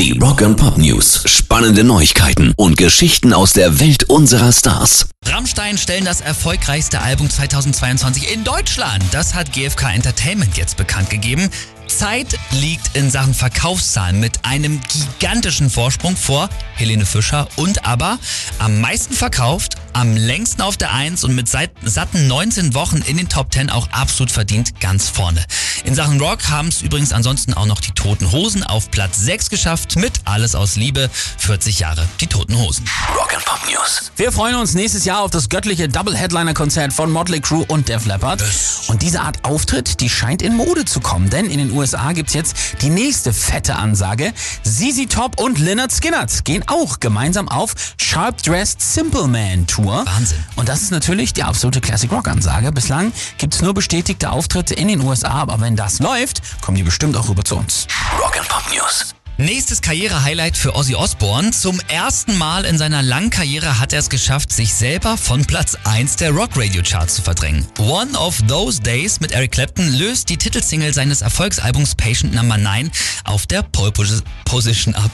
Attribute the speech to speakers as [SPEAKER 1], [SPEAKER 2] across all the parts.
[SPEAKER 1] Die Rock and Pop News. Spannende Neuigkeiten und Geschichten aus der Welt unserer Stars.
[SPEAKER 2] Rammstein stellen das erfolgreichste Album 2022 in Deutschland. Das hat GfK Entertainment jetzt bekannt gegeben. Zeit liegt in Sachen Verkaufszahlen mit einem gigantischen Vorsprung vor Helene Fischer und aber am meisten verkauft, am längsten auf der 1 und mit seit, satten 19 Wochen in den Top 10 auch absolut verdient ganz vorne. In Sachen Rock haben es übrigens ansonsten auch noch die Toten Hosen auf Platz 6 geschafft mit Alles aus Liebe, 40 Jahre die Toten Hosen.
[SPEAKER 1] Rock and Pop News.
[SPEAKER 3] Wir freuen uns nächstes Jahr auf das göttliche Double-Headliner-Konzert von Motley Crue und Def Leppard. Und diese Art Auftritt, die scheint in Mode zu kommen, denn in den USA gibt's jetzt die nächste fette Ansage. ZZ Top und Lynyrd Skynyrd gehen auch gemeinsam auf Sharp Dressed Simple Man Tour.
[SPEAKER 2] Wahnsinn.
[SPEAKER 3] Und das ist natürlich die absolute Classic Rock Ansage. Bislang gibt's nur bestätigte Auftritte in den USA, aber wenn das läuft, kommen die bestimmt auch rüber zu uns.
[SPEAKER 1] Rock and Pop News.
[SPEAKER 2] Nächstes Karriere-Highlight für Ozzy Osbourne. Zum ersten Mal in seiner langen Karriere hat er es geschafft, sich selber von Platz 1 der Rock-Radio-Charts zu verdrängen. One of Those Days mit Eric Clapton löst die Titelsingle seines Erfolgsalbums Patient Number 9 auf der Pole Posi- Position ab.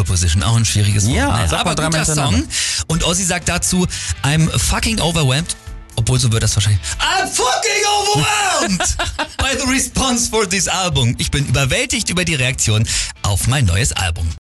[SPEAKER 2] Pole Position, auch ein schwieriges Wort.
[SPEAKER 3] Ja, mal
[SPEAKER 2] aber guter. Song. Und Ozzy sagt dazu, I'm fucking overwhelmed. Obwohl, so wird das wahrscheinlich. I'm fucking overwhelmed by the response for this album. Ich bin überwältigt über die Reaktion auf mein neues Album.